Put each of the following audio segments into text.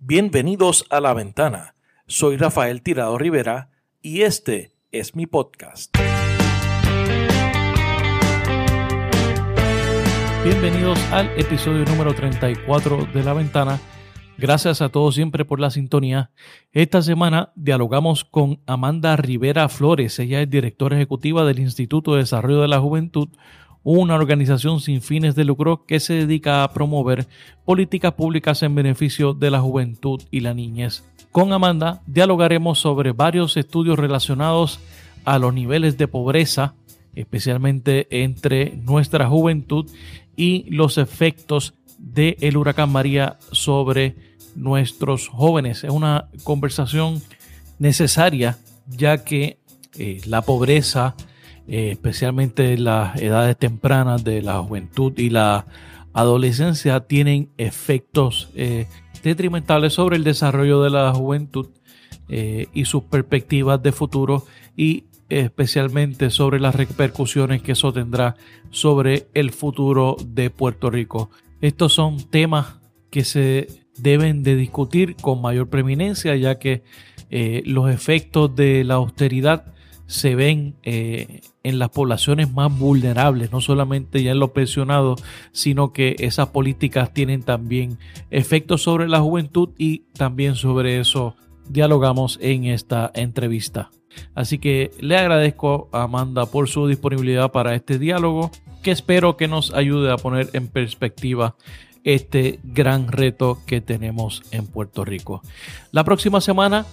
Bienvenidos a La Ventana. Soy Rafael Tirado Rivera y este es mi podcast. Bienvenidos al episodio número 34 de La Ventana. Gracias a todos siempre por la sintonía. Esta semana dialogamos con Amanda Rivera Flores. Ella es directora ejecutiva del Instituto de Desarrollo de la Juventud, una organización sin fines de lucro que se dedica a promover políticas públicas en beneficio de la juventud y la niñez. Con Amanda dialogaremos sobre varios estudios relacionados a los niveles de pobreza, especialmente entre nuestra juventud y los efectos del huracán María sobre nuestros jóvenes. Es una conversación necesaria ya que eh, la pobreza eh, especialmente las edades tempranas de la juventud y la adolescencia, tienen efectos eh, detrimentales sobre el desarrollo de la juventud eh, y sus perspectivas de futuro y especialmente sobre las repercusiones que eso tendrá sobre el futuro de Puerto Rico. Estos son temas que se deben de discutir con mayor preeminencia ya que los efectos de la austeridad se ven eh, en las poblaciones más vulnerables, no solamente ya en los pensionados, sino que esas políticas tienen también efectos sobre la juventud y también sobre eso dialogamos en esta entrevista. Así que le agradezco a Amanda por su disponibilidad para este diálogo, que espero que nos ayude a poner en perspectiva este gran reto que tenemos en Puerto Rico. La próxima semana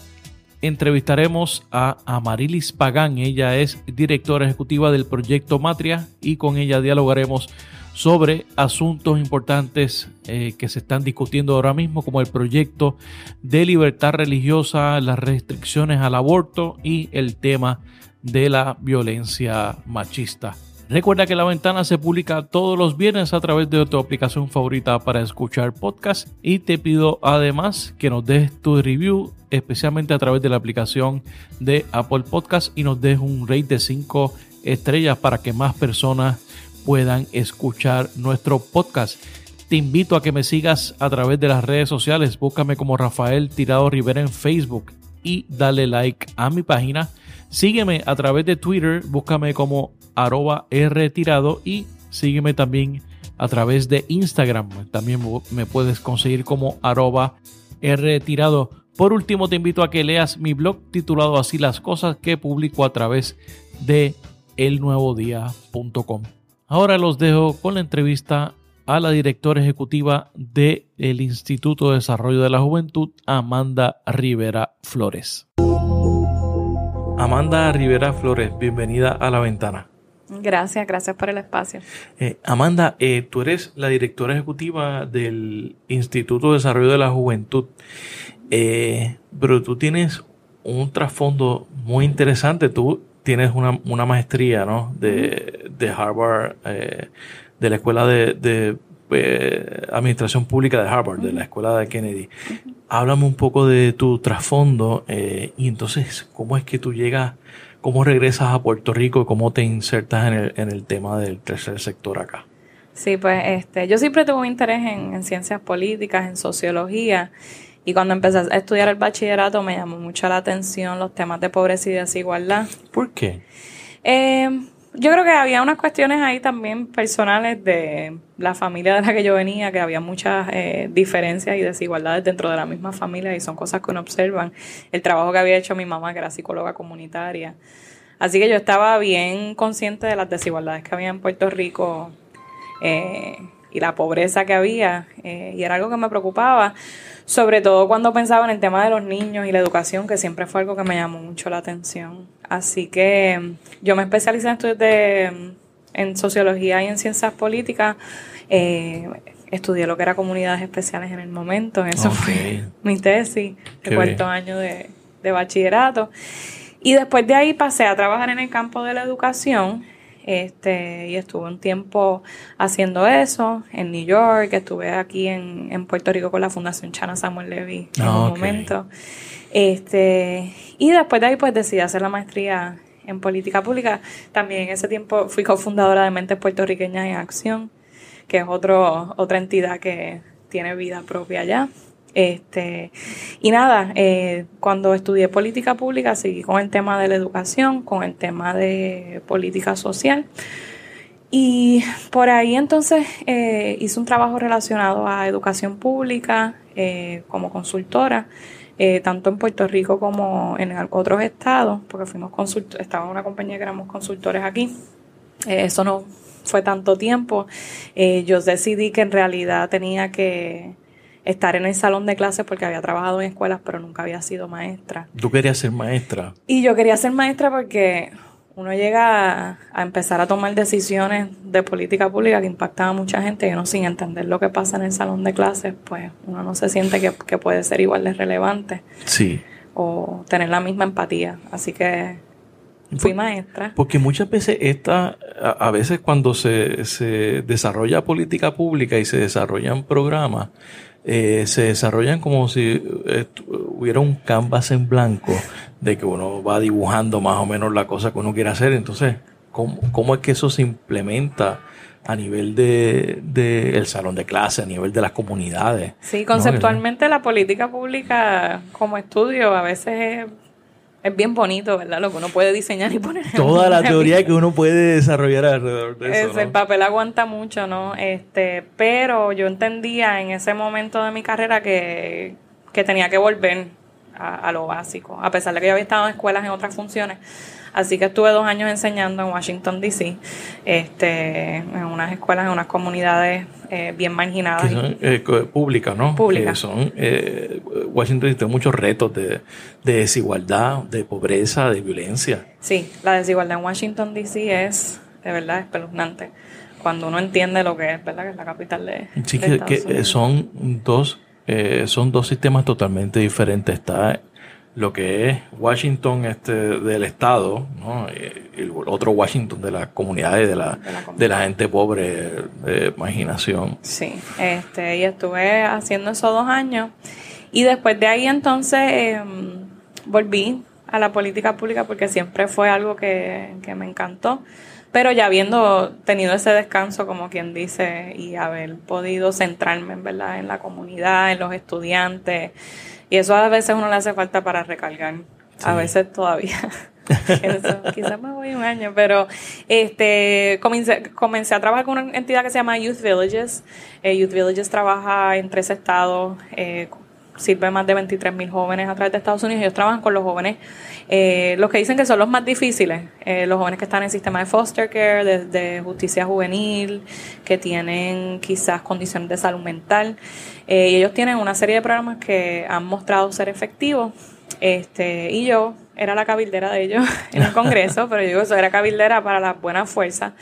entrevistaremos a Amarilis Pagán. Ella es directora ejecutiva del proyecto Matria y con ella dialogaremos sobre asuntos importantes eh, que se están discutiendo ahora mismo, como el proyecto de libertad religiosa, las restricciones al aborto y el tema de la violencia machista. Recuerda que La Ventana se publica todos los viernes a través de tu aplicación favorita para escuchar podcast y te pido además que nos des tu review especialmente a través de la aplicación de Apple Podcast y nos des un rate de 5 estrellas para que más personas puedan escuchar nuestro podcast. Te invito a que me sigas a través de las redes sociales. Búscame como Rafael Tirado Rivera en Facebook y dale like a mi página. Sígueme a través de Twitter. Búscame como arroba rtirado y sígueme también a través de Instagram. También me puedes conseguir como arroba rtirado. Por último, te invito a que leas mi blog titulado Así las cosas que publico a través de elnuevodía.com. Ahora los dejo con la entrevista a la directora ejecutiva del Instituto de Desarrollo de la Juventud, Amanda Rivera Flores. Amanda Rivera Flores, bienvenida a la ventana. Gracias, gracias por el espacio. Eh, Amanda, eh, tú eres la directora ejecutiva del Instituto de Desarrollo de la Juventud, eh, pero tú tienes un trasfondo muy interesante. Tú tienes una, maestría ¿no? de, de Harvard, de la Escuela de, Administración Pública de Harvard, de la Escuela de Kennedy. Háblame un poco de tu trasfondo y entonces, ¿cómo es que tú llegas ¿Cómo regresas a Puerto Rico y cómo te insertas en el, en el tema del tercer sector acá? Sí, pues este, yo siempre tuve un interés en, ciencias políticas, en sociología, y cuando empecé a estudiar el bachillerato me llamó mucho la atención los temas de pobreza y desigualdad. ¿Por qué? Eh, yo creo que había unas cuestiones ahí también personales de la familia de la que yo venía, que había muchas eh, diferencias y desigualdades dentro de la misma familia y son cosas que uno observa. El trabajo que había hecho mi mamá, que era psicóloga comunitaria. Así que yo estaba bien consciente de las desigualdades que había en Puerto Rico eh, y la pobreza que había, eh, y era algo que me preocupaba sobre todo cuando pensaba en el tema de los niños y la educación, que siempre fue algo que me llamó mucho la atención. Así que yo me especialicé en estudios de, en sociología y en ciencias políticas. Eh, estudié lo que era comunidades especiales en el momento, eso fue mi tesis de cuarto año de, de bachillerato. Y después de ahí pasé a trabajar en el campo de la educación este, y estuve un tiempo haciendo eso en New York, estuve aquí en, en Puerto Rico con la Fundación Chana Samuel Levy en un momento. Este, y después de ahí pues decidí hacer la maestría en política pública. También en ese tiempo fui cofundadora de Mentes Puertorriqueñas en Acción, que es otro, otra entidad que tiene vida propia allá. Este, y nada, eh, cuando estudié política pública seguí con el tema de la educación, con el tema de política social. Y por ahí entonces eh, hice un trabajo relacionado a educación pública eh, como consultora, tanto en Puerto Rico como en otros estados, porque fuimos consultores, estaba una compañía que éramos consultores aquí. eso no fue tanto tiempo. yo decidí que en realidad tenía que estar en el salón de clases porque había trabajado en escuelas, pero nunca había sido maestra. ¿Tú querías ser maestra? Y yo quería ser maestra porque uno llega a, empezar a tomar decisiones de política pública que impactan a mucha gente y uno sin entender lo que pasa en el salón de clases, pues uno no se siente que, puede ser igual de relevante. Sí. O tener la misma empatía. Así que fui maestra. Porque muchas veces esta, a, veces cuando se, se desarrolla política pública y se desarrollan programas, eh, se desarrollan como si eh, hubiera un canvas en blanco de que uno va dibujando más o menos la cosa que uno quiere hacer. Entonces, ¿cómo, cómo es que eso se implementa a nivel de, de, el salón de clase, a nivel de las comunidades? Sí, conceptualmente la política pública como estudio a veces es es bien bonito, ¿verdad? Lo que uno puede diseñar y poner. Toda la teoría que uno puede desarrollar alrededor de eso. El papel aguanta mucho, ¿no? Este, pero yo entendía en ese momento de mi carrera que, que tenía que volver a, a, lo básico, a pesar de que yo había estado en escuelas en otras funciones. Así que estuve dos años enseñando en Washington, D.C., este, en unas escuelas, en unas comunidades eh, bien marginadas. Que eh, públicas, ¿no? Públicas. Que son, eh, Washington tiene muchos retos de, desigualdad, de pobreza, de violencia. Sí, la desigualdad en Washington, D.C. es, de verdad, espeluznante. Cuando uno entiende lo que es, ¿verdad? Que es la capital de. Sí, que, son dos son dos sistemas totalmente diferentes. Está lo que es Washington este, del Estado, ¿no? el otro Washington de las comunidades, de la, de la, gente pobre, de imaginación. Sí, este, y estuve haciendo eso dos años. Y después de ahí entonces em, volví a la política pública porque siempre fue algo que, que me encantó. Pero ya habiendo tenido ese descanso, como quien dice, y haber podido centrarme en verdad en la comunidad, en los estudiantes, y eso a veces uno le hace falta para recargar. A veces todavía. quizás me voy un año, pero este comencé, comencé, a trabajar con una entidad que se llama Youth Villages. Eh, Youth Villages trabaja en tres estados, eh, sirve más de 23 mil jóvenes a través de Estados Unidos. Ellos trabajan con los jóvenes, eh, los que dicen que son los más difíciles, eh, los jóvenes que están en el sistema de foster care, de, justicia juvenil, que tienen quizás condiciones de salud mental. Eh, y ellos tienen una serie de programas que han mostrado ser efectivos. Este, y yo era la cabildera de ellos en el Congreso, pero yo digo, eso era cabildera para las buenas fuerzas,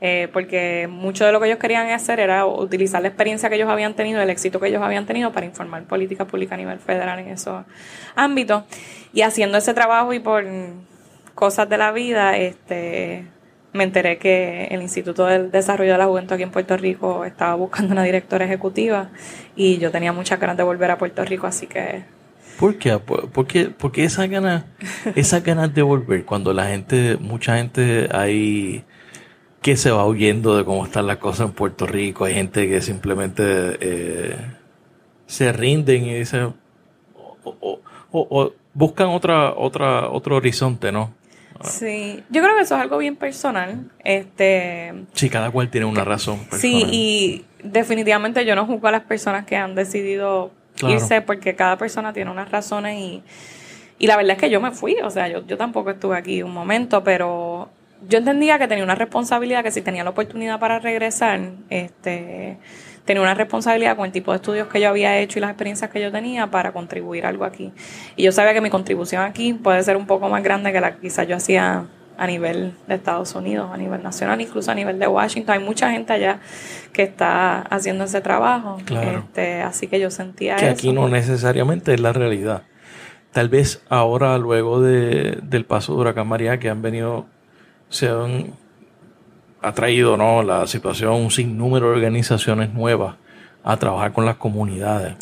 eh, porque mucho de lo que ellos querían hacer era utilizar la experiencia que ellos habían tenido, el éxito que ellos habían tenido para informar política pública a nivel federal en esos ámbitos. Y haciendo ese trabajo y por cosas de la vida, este me enteré que el Instituto del Desarrollo de la Juventud aquí en Puerto Rico estaba buscando una directora ejecutiva y yo tenía muchas ganas de volver a Puerto Rico, así que... ¿Por qué? ¿Por qué, por qué esas ganas, esas ganas de volver cuando la gente, mucha gente hay que se va huyendo de cómo están las cosas en Puerto Rico, hay gente que simplemente eh, se rinden y dicen o, o buscan otra, otra, otro horizonte, ¿no? Sí, yo creo que eso es algo bien personal. Este, sí, cada cual tiene una razón. Sí, y definitivamente yo no juzgo a las personas que han decidido irse porque cada persona tiene unas razones y, y la verdad es que yo me fui, o sea, yo, yo tampoco estuve aquí un momento, pero yo entendía que tenía una responsabilidad que si tenía la oportunidad para regresar, este tenía una responsabilidad con el tipo de estudios que yo había hecho y las experiencias que yo tenía para contribuir algo aquí. Y yo sabía que mi contribución aquí puede ser un poco más grande que la que quizás yo hacía a nivel de Estados Unidos, a nivel nacional, incluso a nivel de Washington. Hay mucha gente allá que está haciendo ese trabajo. Este, así que yo sentía que aquí no necesariamente es la realidad. Tal vez ahora, luego de, del paso de Huracán María, que han venido, se han ha traído ¿no? la situación un sinnúmero de organizaciones nuevas a trabajar con las comunidades.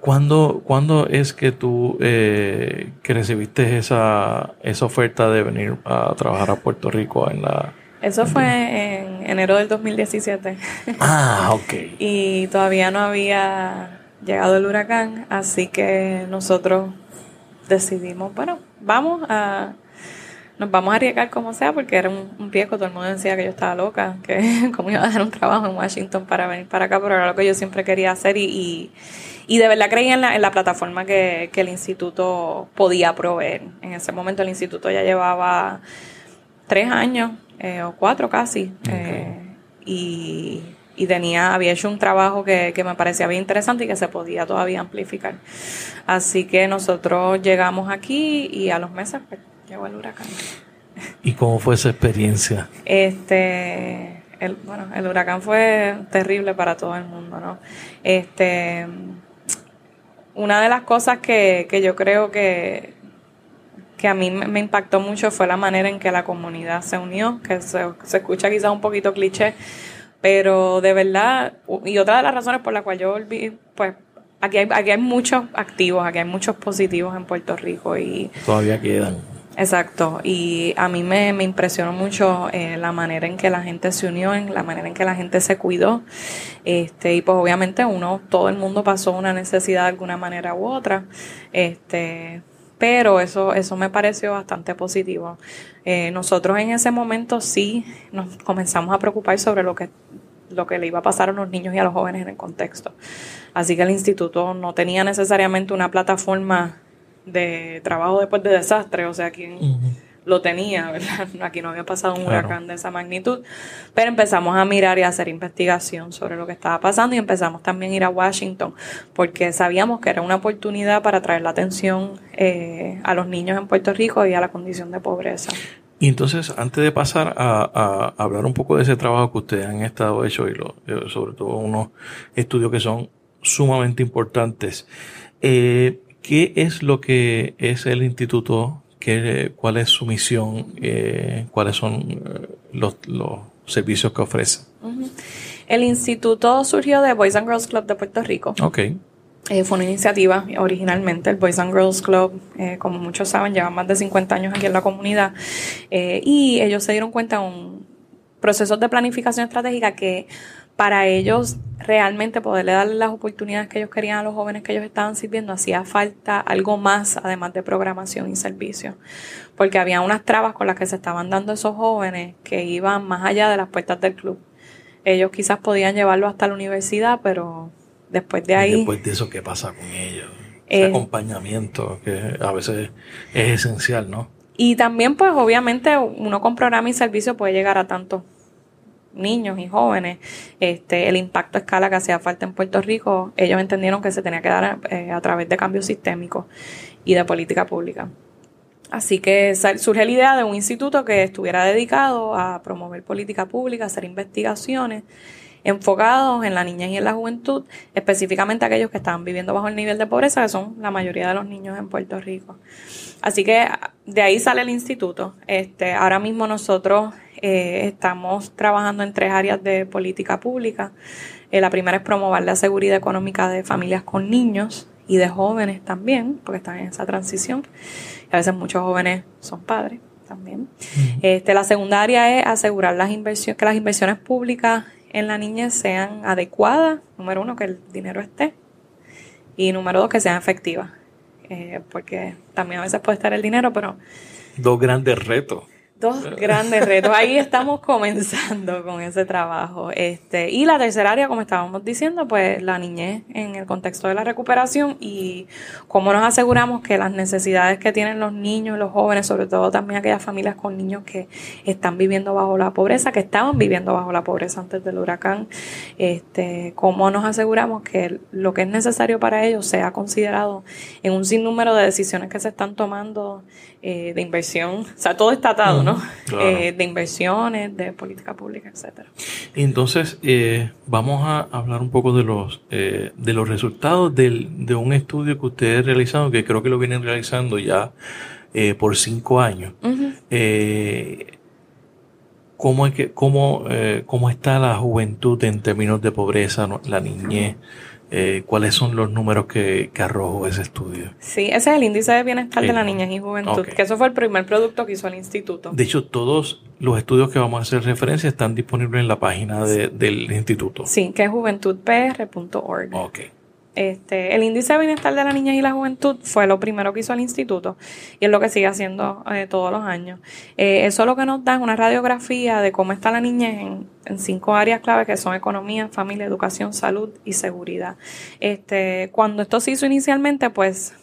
¿Cuándo, ¿Cuándo, es que tú eh, que recibiste esa, esa oferta de venir a trabajar a Puerto Rico en la... Eso fue en enero del 2017. Ah, ok. y todavía no había llegado el huracán, así que nosotros decidimos, bueno, vamos a nos vamos a arriesgar como sea, porque era un, un riesgo, todo el mundo decía que yo estaba loca, que como iba a dejar un trabajo en Washington para venir para acá, pero era lo que yo siempre quería hacer y, y, de verdad creía en la, en la plataforma que, que el instituto podía proveer. En ese momento el instituto ya llevaba tres años, eh, o cuatro casi, eh, y, y, tenía, había hecho un trabajo que, que me parecía bien interesante y que se podía todavía amplificar. Así que nosotros llegamos aquí y a los meses pues, llegó el huracán. ¿Y cómo fue esa experiencia? Este, el, bueno, el huracán fue terrible para todo el mundo, ¿no? Este, una de las cosas que, que yo creo que, que a mí me impactó mucho fue la manera en que la comunidad se unió, que se, se escucha quizás un poquito cliché, pero de verdad, y otra de las razones por la cual yo volví, pues aquí hay, aquí hay muchos activos, aquí hay muchos positivos en Puerto Rico y... Todavía quedan. Exacto, y a mí me, me impresionó mucho eh, la manera en que la gente se unió, en la manera en que la gente se cuidó, este, y pues obviamente uno, todo el mundo pasó una necesidad de alguna manera u otra, este, pero eso, eso me pareció bastante positivo. Eh, nosotros en ese momento sí nos comenzamos a preocupar sobre lo que lo que le iba a pasar a los niños y a los jóvenes en el contexto. Así que el instituto no tenía necesariamente una plataforma de trabajo después de desastre, o sea, quien lo tenía, ¿verdad? Aquí no había pasado un huracán de esa magnitud, pero empezamos a mirar y a hacer investigación sobre lo que estaba pasando y empezamos también a ir a Washington, porque sabíamos que era una oportunidad para traer la atención eh, a los niños en Puerto Rico y a la condición de pobreza. Y entonces, antes de pasar a, a hablar un poco de ese trabajo que ustedes han estado hecho y lo, eh, sobre todo unos estudios que son sumamente importantes, eh, ¿Qué es lo que es el instituto? ¿Qué, ¿Cuál es su misión? Eh, ¿Cuáles son eh, los, los, servicios que ofrece? El instituto surgió de Boys and Girls Club de Puerto Rico. Ok. Eh, fue una iniciativa originalmente, el Boys and Girls Club, eh, como muchos saben, lleva más de 50 años aquí en la comunidad eh, y ellos se dieron cuenta de un proceso de planificación estratégica que para ellos realmente poderle darle las oportunidades que ellos querían a los jóvenes que ellos estaban sirviendo, hacía falta algo más además de programación y servicio. Porque había unas trabas con las que se estaban dando esos jóvenes que iban más allá de las puertas del club. Ellos quizás podían llevarlo hasta la universidad, pero después de ahí... ¿Y después de eso, ¿qué pasa con ellos? Ese eh, acompañamiento que a veces es esencial, ¿no? Y también, pues, obviamente, uno con programa y servicio puede llegar a tantos niños y jóvenes, este, el impacto a escala que hacía falta en Puerto Rico, ellos entendieron que se tenía que dar eh, a través de cambios sistémicos y de política pública. Así que surge la idea de un instituto que estuviera dedicado a promover política pública, hacer investigaciones enfocados en la niñez y en la juventud, específicamente aquellos que estaban viviendo bajo el nivel de pobreza, que son la mayoría de los niños en Puerto Rico. Así que de ahí sale el instituto. Este, ahora mismo nosotros eh, estamos trabajando en tres áreas de política pública. Eh, la primera es promover la seguridad económica de familias con niños y de jóvenes también, porque están en esa transición. Y a veces muchos jóvenes son padres también. este, la segunda área es asegurar las inversiones, que las inversiones públicas en la niñez sean adecuadas. Número uno, que el dinero esté. Y número dos, que sean efectivas. Eh, porque también a veces puede estar el dinero, pero... Dos grandes retos. Dos grandes retos. Ahí estamos comenzando con ese trabajo. Este, y la tercera área, como estábamos diciendo, pues la niñez en el contexto de la recuperación y cómo nos aseguramos que las necesidades que tienen los niños, los jóvenes, sobre todo también aquellas familias con niños que están viviendo bajo la pobreza, que estaban viviendo bajo la pobreza antes del huracán, este, cómo nos aseguramos que lo que es necesario para ellos sea considerado en un sinnúmero de decisiones que se están tomando eh, de inversión, o sea, todo está atado, ¿no? Eh, de inversiones, de política pública, etcétera. Entonces, eh, vamos a hablar un poco de los de los resultados del, de un estudio que ustedes realizaron, que creo que lo vienen realizando ya por cinco años. ¿Cómo, es que, cómo, ¿Cómo está la juventud en términos de pobreza, la niñez? Eh, cuáles son los números que, que, arrojó ese estudio. Sí, ese es el índice de bienestar de la niñez y juventud, okay. que eso fue el primer producto que hizo el instituto. De hecho, todos los estudios que vamos a hacer referencia están disponibles en la página de, del instituto. Sí, que es juventudpr.org. Ok. Este, el índice de bienestar de la niña y la juventud fue lo primero que hizo el instituto y es lo que sigue haciendo eh, todos los años. Eh, eso lo que nos da una radiografía de cómo está la niña en, cinco áreas clave que son economía, familia, educación, salud y seguridad. Este, cuando esto se hizo inicialmente, pues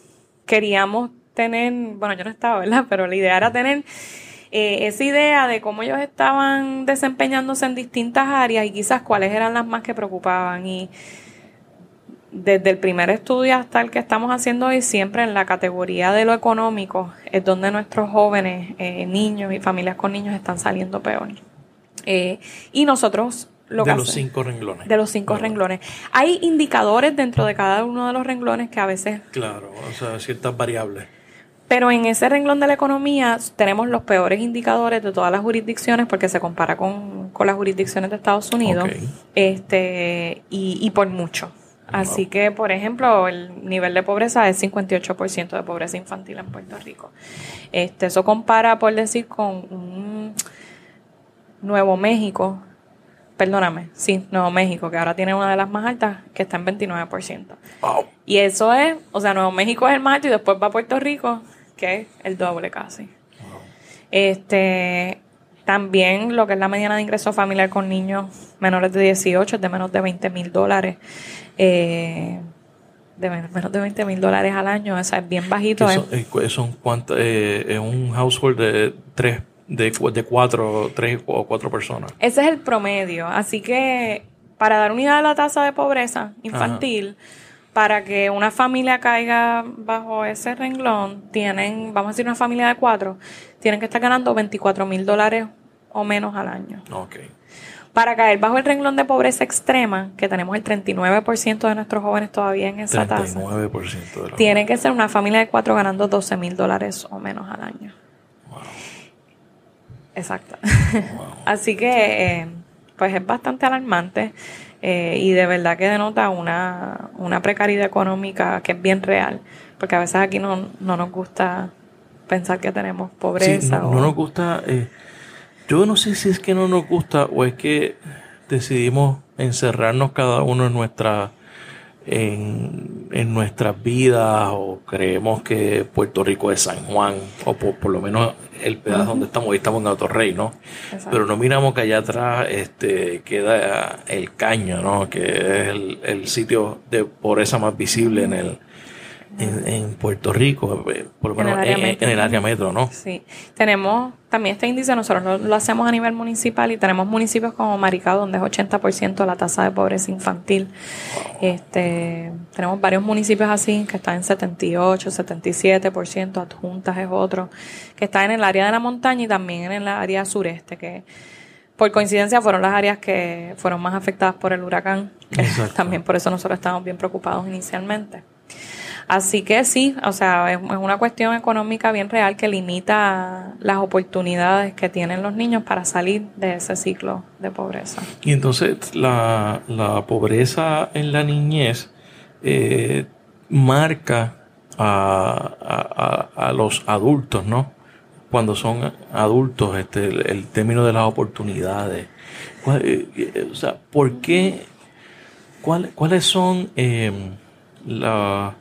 queríamos tener, bueno, yo no estaba, ¿verdad? Pero la idea era tener eh, esa idea de cómo ellos estaban desempeñándose en distintas áreas y quizás cuáles eran las más que preocupaban. Y desde el primer estudio hasta el que estamos haciendo hoy, siempre en la categoría de lo económico es donde nuestros jóvenes, eh, niños y familias con niños están saliendo peor. Eh, y nosotros lo de los cinco renglones. De los cinco renglones. Hay indicadores dentro de cada uno de los renglones que a veces... Claro, o sea, ciertas variables. Pero en ese renglón de la economía tenemos los peores indicadores de todas las jurisdicciones porque se compara con, las jurisdicciones de Estados Unidos. Este, y, y por mucho. Así que, por ejemplo, el nivel de pobreza es 58% de pobreza infantil en Puerto Rico. Este, eso compara, por decir, con un Nuevo México, perdóname, sí, Nuevo México, que ahora tiene una de las más altas, que está en 29%. Y eso es, o sea, Nuevo México es el más alto y después va a Puerto Rico, que es el doble casi. Este, también lo que es la mediana de ingreso familiar con niños menores de 18 es de menos de 20 mil dólares. Eh, de menos de 20 mil dólares al año, o sea, es bien bajito. Son, eh, son eh, un household de tres, de, de cuatro, tres o cuatro personas. Ese es el promedio. Así que, para dar unidad a la tasa de pobreza infantil, para que una familia caiga bajo ese renglón, tienen, vamos a decir, una familia de cuatro, tienen que estar ganando 24 mil dólares o menos al año. Okay. Para caer bajo el renglón de pobreza extrema, que tenemos el 39% de nuestros jóvenes todavía en esa 39% tasa, de tiene que ser una familia de cuatro ganando 12 mil dólares o menos al año. Wow. Exacto. Así que, eh, pues es bastante alarmante eh, y de verdad que denota una, una precariedad económica que es bien real, porque a veces aquí no, no nos gusta pensar que tenemos pobreza. no, nos gusta... Eh, yo no sé si es que no nos gusta o es que decidimos encerrarnos cada uno en nuestra en, en nuestras vidas o creemos que Puerto Rico es San Juan o por, lo menos el pedazo donde estamos, hoy estamos en Rey, ¿no? Pero no miramos que allá atrás este, queda el caño, ¿no? Que es el, el sitio de pobreza más visible en el, en, Puerto Rico, eh, por lo menos en el, área metro, ¿no? Sí. Tenemos también este índice, nosotros lo, hacemos a nivel municipal y tenemos municipios como Maricao, donde es 80% la tasa de pobreza infantil. Este, tenemos varios municipios así, que están en 78, 77%, Adjuntas es otro, que está en el área de la montaña y también en el área sureste, que por coincidencia fueron las áreas que fueron más afectadas por el huracán. También por eso nosotros estamos bien preocupados inicialmente. Así que sí, o sea, es, una cuestión económica bien real que limita las oportunidades que tienen los niños para salir de ese ciclo de pobreza. Y entonces la, pobreza en la niñez eh, marca a, los adultos, ¿no? Cuando son adultos, este, el, término de las oportunidades. Eh, eh, o sea, ¿por qué? ¿Cuáles son eh, la,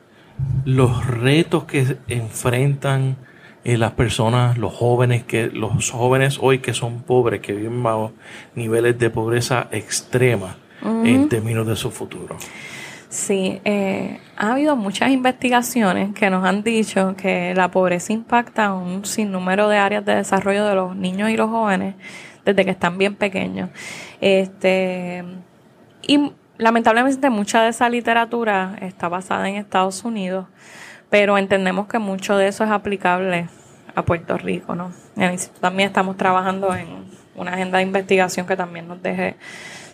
los retos que enfrentan eh, las personas, los jóvenes que los jóvenes hoy que son pobres, que viven bajo niveles de pobreza extrema en términos de su futuro. Sí, eh, ha habido muchas investigaciones que nos han dicho que la pobreza impacta un sinnúmero de áreas de desarrollo de los niños y los jóvenes desde que están bien pequeños. Este, y Lamentablemente mucha de esa literatura está basada en Estados Unidos, pero entendemos que mucho de eso es aplicable a Puerto Rico, ¿no? En el instituto también estamos trabajando en una agenda de investigación que también nos deje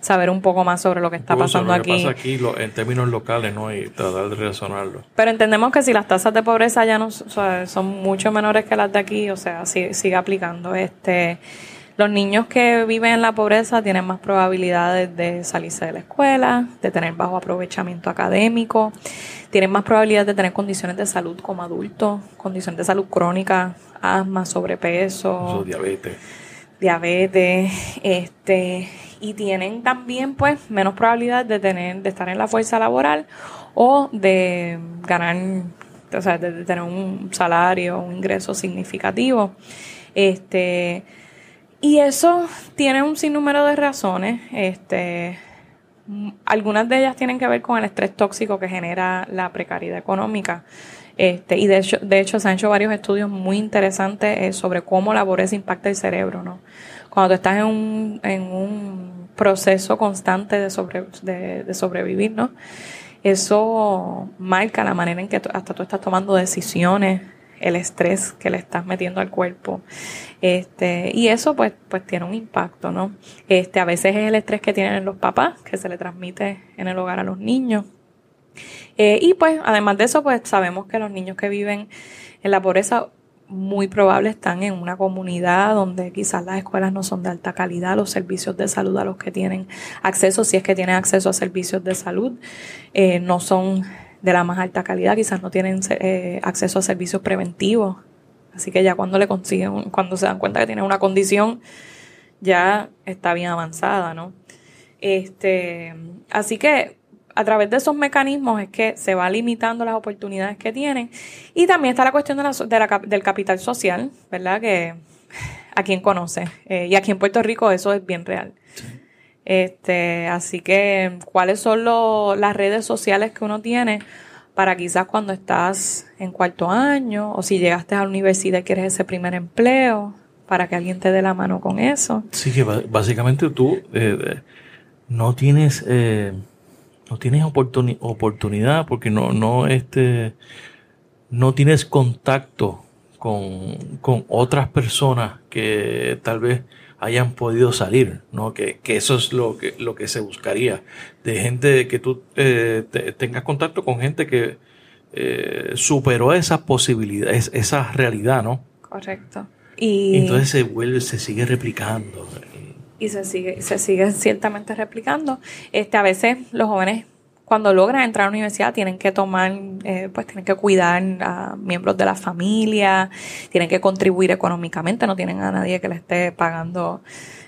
saber un poco más sobre lo que está pasando lo que aquí. Pasa aquí en términos locales, ¿no? Y tratar de razonarlo. Pero entendemos que si las tasas de pobreza ya no son mucho menores que las de aquí, o sea, sigue aplicando. Este los niños que viven en la pobreza tienen más probabilidades de salirse de la escuela, de tener bajo aprovechamiento académico, tienen más probabilidades de tener condiciones de salud como adultos, condiciones de salud crónica, asma, sobrepeso, diabetes. Diabetes, este, y tienen también pues menos probabilidades de tener, de estar en la fuerza laboral o de ganar, o sea, de, tener un salario, un ingreso significativo. Este, y eso tiene un sinnúmero de razones. Este, algunas de ellas tienen que ver con el estrés tóxico que genera la precariedad económica. Este, y de hecho, de hecho se han hecho varios estudios muy interesantes eh, sobre cómo la pobreza impacta el cerebro, ¿no? Cuando tú estás en un, en un proceso constante de, sobre, de, sobrevivir, ¿no? Eso marca la manera en que hasta tú estás tomando decisiones, el estrés que le estás metiendo al cuerpo. Este, y eso pues, pues tiene un impacto, ¿no? Este, a veces es el estrés que tienen los papás, que se le transmite en el hogar a los niños. Eh, y pues, además de eso, pues sabemos que los niños que viven en la pobreza muy probable están en una comunidad donde quizás las escuelas no son de alta calidad, los servicios de salud a los que tienen acceso, si es que tienen acceso a servicios de salud, eh, no son de la más alta calidad, quizás no tienen eh, acceso a servicios preventivos. Así que ya cuando le consiguen, cuando se dan cuenta que tienen una condición, ya está bien avanzada, ¿no? Este, así que a través de esos mecanismos es que se va limitando las oportunidades que tienen. Y también está la cuestión del capital social, ¿verdad? Que a quien conoce. Eh, y aquí en Puerto Rico eso es bien real. Este, así que, ¿cuáles son las redes sociales que uno tiene para quizás cuando estás en cuarto año o si llegaste a la universidad y quieres ese primer empleo, para que alguien te dé la mano con eso? Sí, que básicamente tú eh, no tienes... Eh no tienes oportunidad porque no, no, este, no tienes contacto con, otras personas que tal vez hayan podido salir, ¿no? Que, eso es lo que, lo que se buscaría, de gente que tú eh, tengas contacto con gente que eh, superó esas posibilidades, esa realidad, ¿no? Correcto. Y entonces se vuelve, se sigue replicando y se sigue, se sigue ciertamente replicando. Este, a veces los jóvenes cuando logran entrar a la universidad tienen que tomar, eh, pues tienen que cuidar a miembros de la familia, tienen que contribuir económicamente, no tienen a nadie que le esté pagando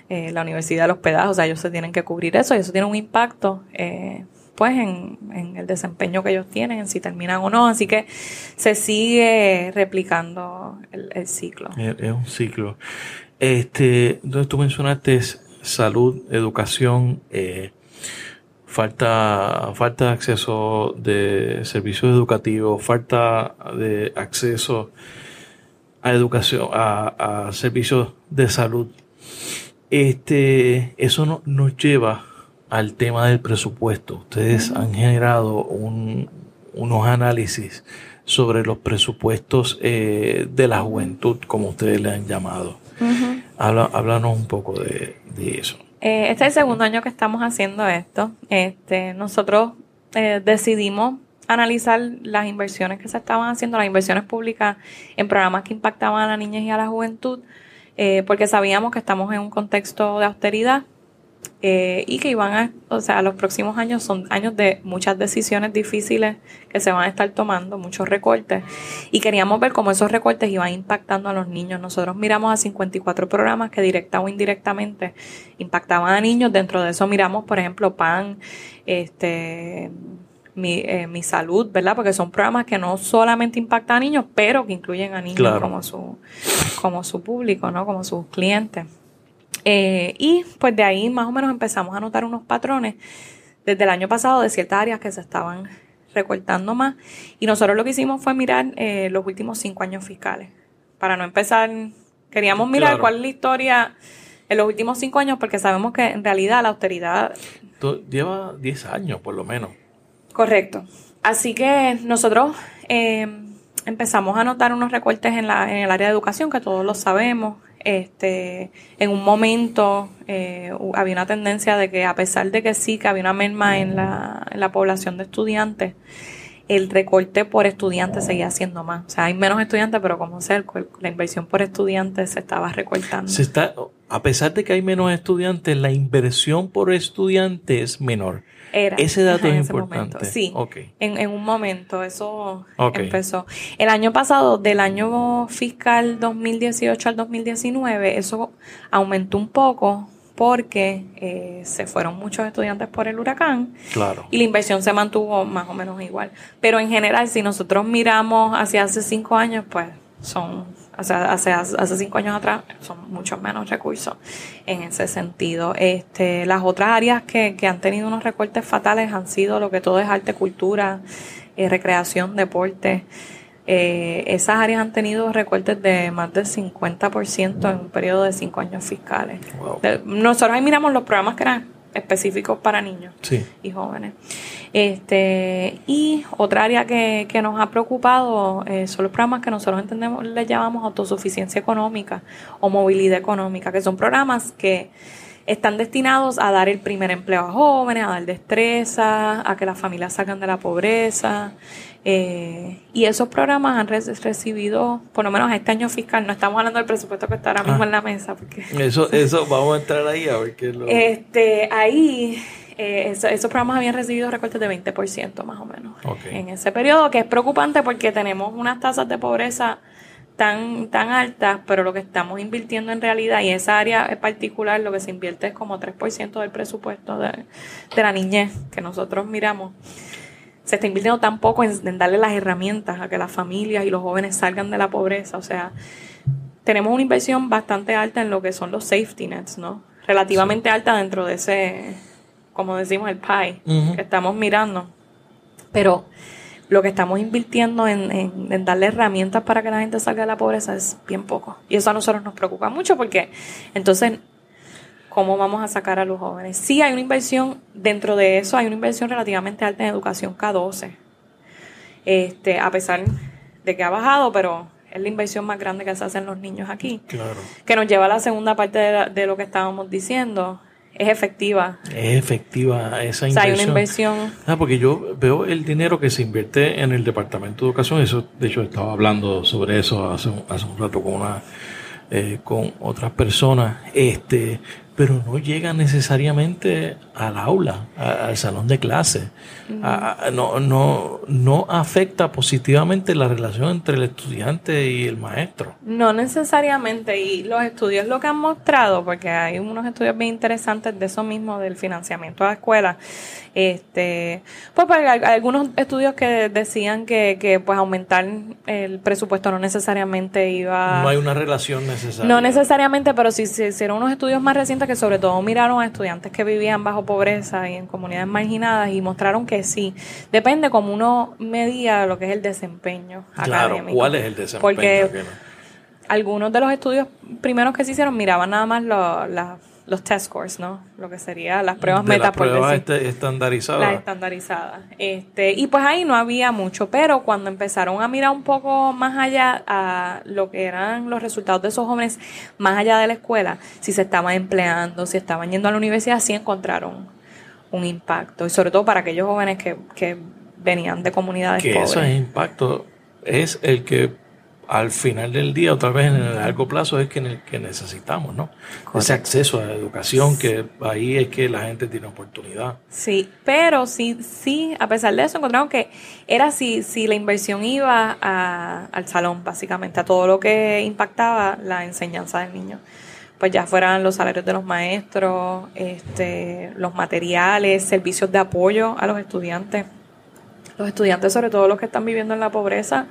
eh, la universidad los pedazos, o sea, ellos se tienen que cubrir eso y eso tiene un impacto, eh, pues, en, el desempeño que ellos tienen, en si terminan o no, así que se sigue replicando el, el ciclo. Es un ciclo. Este, entonces tú mencionaste salud, educación, eh, falta, falta de acceso de servicios educativos, falta de acceso a educación, a, servicios de salud. Este, eso no, nos lleva al tema del presupuesto. Ustedes han generado unos análisis sobre los presupuestos eh, de la juventud, como ustedes le han llamado. háblanos un poco de, eso. Eh, este es el segundo año que estamos haciendo esto. Este, nosotros eh, decidimos analizar las inversiones que se estaban haciendo, las inversiones públicas en programas que impactaban a la niñez y a la juventud, porque sabíamos que estamos en un contexto de austeridad eh, y que iban a, o sea, los próximos años son años de muchas decisiones difíciles que se van a estar tomando, muchos recortes, y queríamos ver cómo esos recortes iban impactando a los niños. Nosotros miramos a 54 programas que directa o indirectamente impactaban a niños, dentro de eso miramos, por ejemplo, PAN, este... Mi, eh, mi salud, ¿verdad? Porque son programas que no solamente impactan a niños, pero que incluyen a niños como su como su público, ¿no? Como sus clientes. Eh, y pues de ahí más o menos empezamos a notar unos patrones desde el año pasado de ciertas áreas que se estaban recortando más. Y nosotros lo que hicimos fue mirar eh, los últimos cinco años fiscales. Para no empezar, queríamos mirar cuál es la historia en los últimos cinco años, porque sabemos que en realidad la austeridad... Lleva 10 años, por lo menos. Correcto. Así que nosotros eh, empezamos a notar unos recortes en, la, en el área de educación, que todos lo sabemos. Este, en un momento eh, había una tendencia de que a pesar de que sí, que había una merma en la, población de estudiantes, el recorte por estudiante seguía siendo más. O sea, hay menos estudiantes, pero como sea, la inversión por estudiante se estaba recortando. Se está, a pesar de que hay menos estudiantes, la inversión por estudiante es menor. Ese dato es importante. Sí, en, un momento eso empezó. El año pasado, del año fiscal 2018 al 2019, eso aumentó un poco porque eh, se fueron muchos estudiantes por el huracán. Claro. Y la inversión se mantuvo más o menos igual. Pero en general, si nosotros miramos hacia hace cinco años, pues son, o sea, hace, hace cinco años atrás, son muchos menos recursos en ese sentido. Este, las otras áreas que, que han tenido unos recortes fatales han sido lo que todo es arte, cultura, eh, recreación, deporte. Eh, esas áreas han tenido recortes de más del 50% en un periodo de cinco años fiscales. nosotros ahí miramos los programas que eran específicos para niños y jóvenes. Este, y otra área que, que nos ha preocupado eh, son los programas que nosotros entendemos, le llamamos autosuficiencia económica o movilidad económica, que son programas que están destinados a dar el primer empleo a jóvenes, a dar destreza, a que las familias salgan de la pobreza, eh, y esos programas han recibido, por lo menos este año fiscal, no estamos hablando del presupuesto que está ahora mismo ah. en la mesa. Porque eso, eso, vamos a entrar ahí a ver qué es lo... Este, ahí, eh, esos programas habían recibido recortes de 20% más o menos en ese periodo, que es preocupante porque tenemos unas tasas de pobreza tan, tan altas, pero lo que estamos invirtiendo en realidad, y esa área en particular, lo que se invierte es como 3% del presupuesto de, de la niñez que nosotros miramos se está invirtiendo tan poco en, darle las herramientas a que las familias y los jóvenes salgan de la pobreza. O sea, tenemos una inversión bastante alta en lo que son los safety nets, ¿no? Relativamente alta dentro de ese, como decimos, el pie que estamos mirando. Pero lo que estamos invirtiendo en, en, darle herramientas para que la gente salga de la pobreza es bien poco. Y eso a nosotros nos preocupa mucho porque entonces cómo vamos a sacar a los jóvenes. Sí hay una inversión, dentro de eso hay una inversión relativamente alta en educación K12. Este, a pesar de que ha bajado, pero es la inversión más grande que se hacen los niños aquí. Claro. Que nos lleva a la segunda parte de, lo que estábamos diciendo. Es efectiva. Es efectiva esa inversión. O sea, hay una inversión. Ah, porque yo veo el dinero que se invierte en el Departamento de Educación. Eso, de hecho, estaba hablando sobre eso hace, hace un rato con una eh, con otras personas. Este, pero no llega necesariamente al aula, al salón de clase. no, no, no afecta positivamente la relación entre el estudiante y el maestro. No necesariamente, y los estudios lo que han mostrado, porque hay unos estudios bien interesantes de eso mismo, del financiamiento a la escuela, este, pues, pues hay algunos estudios que decían que, que pues aumentar el presupuesto no necesariamente iba... No hay una relación necesaria. No necesariamente, pero sí se hicieron unos estudios más recientes que sobre todo miraron a estudiantes que vivían bajo pobreza y en comunidades marginadas y mostraron que sí, depende como uno medía lo que es el desempeño claro, ¿cuál es el desempeño? Porque algunos de los estudios primeros que se hicieron miraban nada más los test scores, ¿no? Lo que sería las pruebas de metas. Las pruebas este, estandarizadas. Las estandarizadas. Este, y pues ahí no había mucho, pero cuando empezaron a mirar un poco más allá a lo que eran los resultados de esos jóvenes, más allá de la escuela, si se estaban empleando, si estaban yendo a la universidad, sí encontraron un impacto. Y sobre todo para aquellos jóvenes que, que venían de comunidades que pobres. ese impacto es el que al final del día, otra vez en el largo plazo, es que, el que necesitamos, ¿no? Ese acceso a la educación, que ahí es que la gente tiene oportunidad. Sí, pero sí, sí, a pesar de eso, encontramos que era si, si la inversión iba al salón, básicamente, a todo lo que impactaba la enseñanza del niño. Pues ya fueran los salarios de los maestros, este, los materiales, servicios de apoyo a los estudiantes los estudiantes, sobre todo los que están viviendo en la pobreza,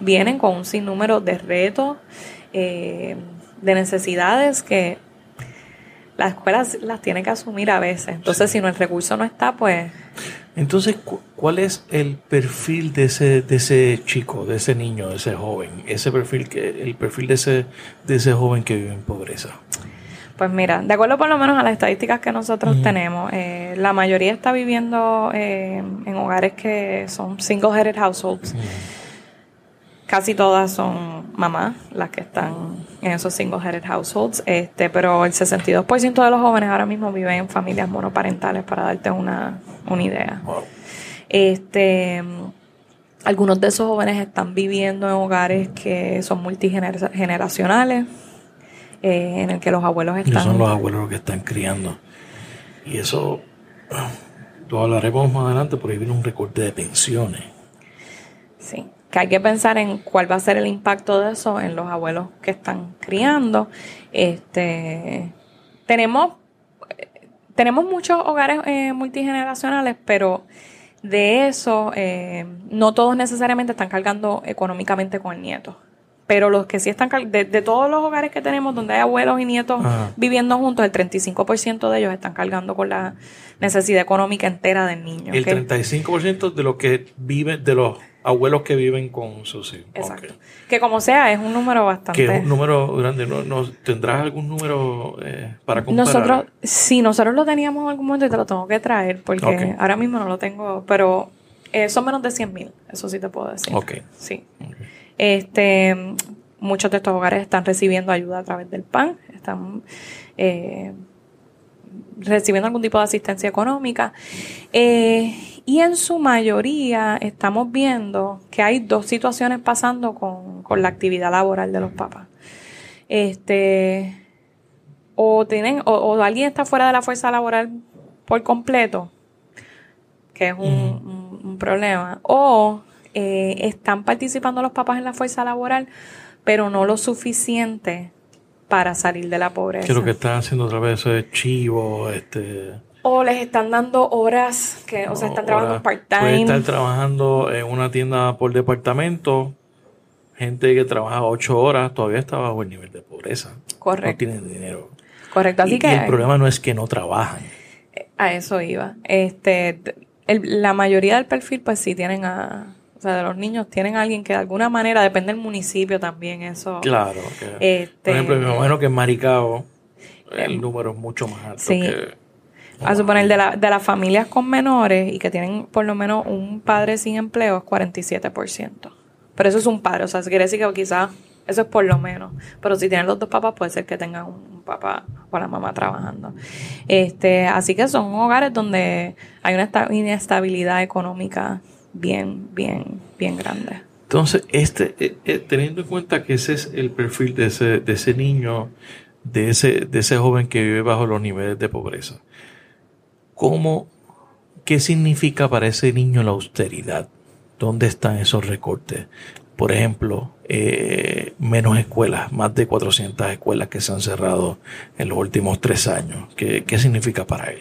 vienen con un sinnúmero de retos, eh, de necesidades que las escuelas las tiene que asumir a veces. Entonces, si no el recurso no está, pues... Entonces, ¿cuál es el perfil de ese, de ese chico, de ese niño, de ese joven? Ese perfil que, el perfil de ese, de ese joven que vive en pobreza. Pues mira, de acuerdo por lo menos a las estadísticas que nosotros tenemos, eh, la mayoría está viviendo eh, en hogares que son single-headed households. Casi todas son mamás las que están en esos single-headed households, este, pero el 62% de los jóvenes ahora mismo viven en familias monoparentales, para darte una, una idea. Este, algunos de esos jóvenes están viviendo en hogares que son multigeneracionales eh, en el que los abuelos están. son los abuelos los que están criando. Y eso lo hablaremos más adelante, porque viene un recorte de pensiones. Sí, que hay que pensar en cuál va a ser el impacto de eso en los abuelos que están criando. Este, tenemos tenemos muchos hogares eh, multigeneracionales, pero de eso eh, no todos necesariamente están cargando económicamente con el nieto. Pero los que sí están, de, de todos los hogares que tenemos donde hay abuelos y nietos viviendo juntos, el 35% de ellos están cargando con la necesidad económica entera del niño. El 35% de los que viven, de los abuelos que viven con sus hijos. Exacto. Que como sea, es un número bastante... Que es un número grande. ¿No, tendrás algún número eh, para comparar? Nosotros, sí, nosotros lo teníamos en algún momento y te lo tengo que traer porque ahora mismo no lo tengo, pero eh, son menos de 100 mil, eso sí te puedo decir. Ok. Sí. Este, muchos de estos hogares están recibiendo ayuda a través del PAN, están... Eh, recibiendo algún tipo de asistencia económica. Eh, y en su mayoría estamos viendo que hay dos situaciones pasando con, la actividad laboral de los papás. Este, o tienen, o, alguien está fuera de la fuerza laboral por completo, que es un, problema, o eh, están participando los papás en la fuerza laboral, pero no lo suficiente para salir de la pobreza. Que lo que están haciendo otra vez es chivo, este... O les están dando horas, que, o sea, están trabajando part-time. Pueden estar trabajando en una tienda por departamento. Gente que trabaja ocho horas todavía está bajo el nivel de pobreza. Correcto. No tienen dinero. Correcto. Así que. el problema no es que no trabajan. A eso iba. Este, la mayoría del perfil, pues sí tienen a, o sea, de los niños tienen a alguien que de alguna manera, depende del municipio también, eso. Claro. este, por ejemplo, me imagino que en Maricao el em, número es mucho más alto sí. A suponer, de, la, de las familias con menores y que tienen por lo menos un padre sin empleo es 47%. Pero eso es un padre, o sea, se quiere decir que quizás eso es por lo menos. Pero si tienen los dos papás, puede ser que tengan un papá o la mamá trabajando. Este, así que son hogares donde hay una inestabilidad económica bien, bien, bien grande. Entonces, este, eh, eh, teniendo en cuenta que ese es el perfil de ese, de ese niño, de ese, de ese joven que vive bajo los niveles de pobreza, ¿cómo, qué significa para ese niño la austeridad? ¿Dónde están esos recortes? Por ejemplo, eh, menos escuelas, más de 400 escuelas que se han cerrado en los últimos tres años. ¿Qué, qué significa para él?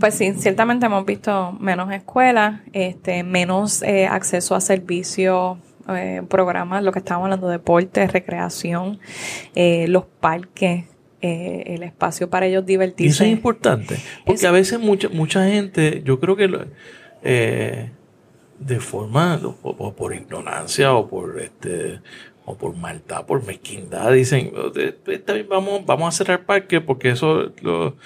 Pues sí, ciertamente hemos visto menos escuelas, este, menos eh, acceso a servicios, eh, programas, lo que estábamos hablando, deportes, recreación, eh, los parques, eh, el espacio para ellos divertirse. Eso es importante, porque a veces mucha, mucha gente, yo creo que de forma, o, por ignorancia, o por este o por maldad, por mezquindad, dicen, vamos, vamos a cerrar parque porque eso lo,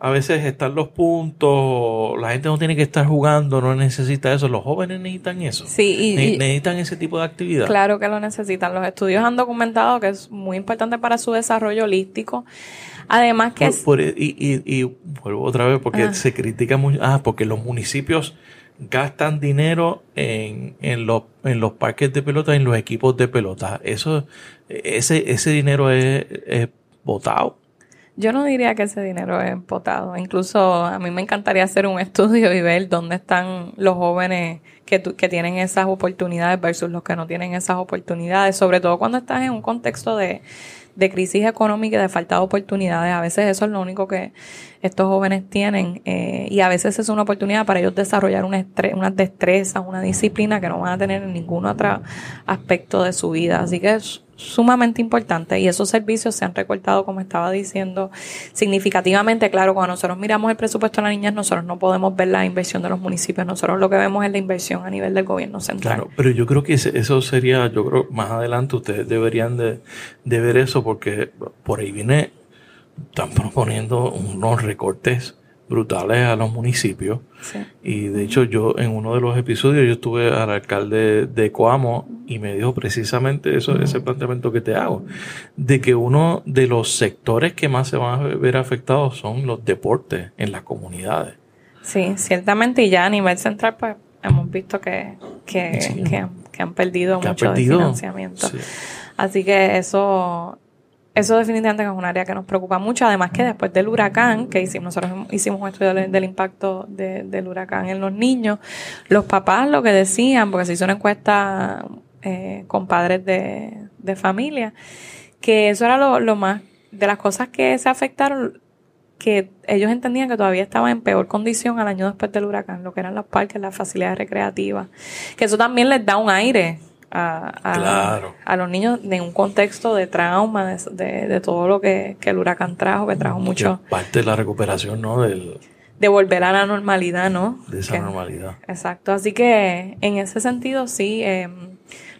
a veces están los puntos, la gente no tiene que estar jugando, no necesita eso, los jóvenes necesitan eso. Sí, y, necesitan ese tipo de actividad. Claro que lo necesitan. Los estudios han documentado que es muy importante para su desarrollo holístico. Además que por, es... y, y, vuelvo otra vez porque se critica mucho, ah, porque los municipios gastan dinero en, en, los, en los parques de pelota, en los equipos de pelota. Eso, ese, ese dinero es, es botado yo no diría que ese dinero es potado. Incluso a mí me encantaría hacer un estudio y ver dónde están los jóvenes que, que tienen esas oportunidades versus los que no tienen esas oportunidades, sobre todo cuando estás en un contexto de, de crisis económica y de falta de oportunidades. A veces eso es lo único que estos jóvenes tienen eh, y a veces es una oportunidad para ellos desarrollar una, una destreza, una disciplina que no van a tener en ningún otro aspecto de su vida. Así que sumamente importante y esos servicios se han recortado, como estaba diciendo, significativamente. Claro, cuando nosotros miramos el presupuesto de las niñas, nosotros no podemos ver la inversión de los municipios, nosotros lo que vemos es la inversión a nivel del gobierno central. Claro, pero yo creo que eso sería, yo creo más adelante ustedes deberían de, de ver eso porque por ahí viene, están proponiendo unos recortes brutales a los municipios. Y de hecho yo en uno de los episodios yo estuve al alcalde de Coamo y me dijo precisamente eso, ese planteamiento que te hago, de que uno de los sectores que más se van a ver afectados son los deportes en las comunidades. Sí, ciertamente y ya a nivel central pues hemos visto que, que, que, han perdido mucho de financiamiento. Así que eso eso definitivamente es un área que nos preocupa mucho. Además que después del huracán, que hicimos, nosotros hicimos un estudio del, impacto del huracán en los niños, los papás lo que decían, porque se hizo una encuesta eh, con padres de, de familia, que eso era lo, lo más, de las cosas que se afectaron, que ellos entendían que todavía estaba en peor condición al año después del huracán, lo que eran los parques, las facilidades recreativas, que eso también les da un aire a, a, los niños en un contexto de trauma, de, de, todo lo que, que, el huracán trajo, que trajo mucho. parte de la recuperación, ¿no? Del, de volver a la normalidad, ¿no? De esa normalidad. Exacto, así que en ese sentido sí, eh,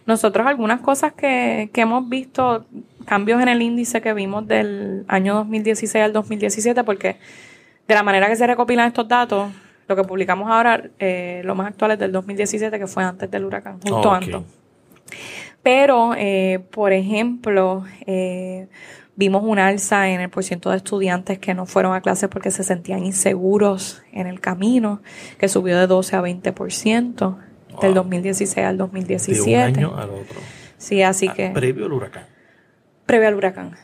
nosotros algunas cosas que, que hemos visto, cambios en el índice que vimos del año 2016 al 2017, porque de la manera que se recopilan estos datos, lo que publicamos ahora, eh, lo más actual es del 2017, que fue antes del huracán, justo antes. Pero, eh, por ejemplo, eh, vimos un alza en el porcentaje de estudiantes que no fueron a clases porque se sentían inseguros en el camino, que subió de 12 a 20% del 2016 al 2017. De un año al otro. Sí, así ah, que... Previo al huracán. Previo al huracán.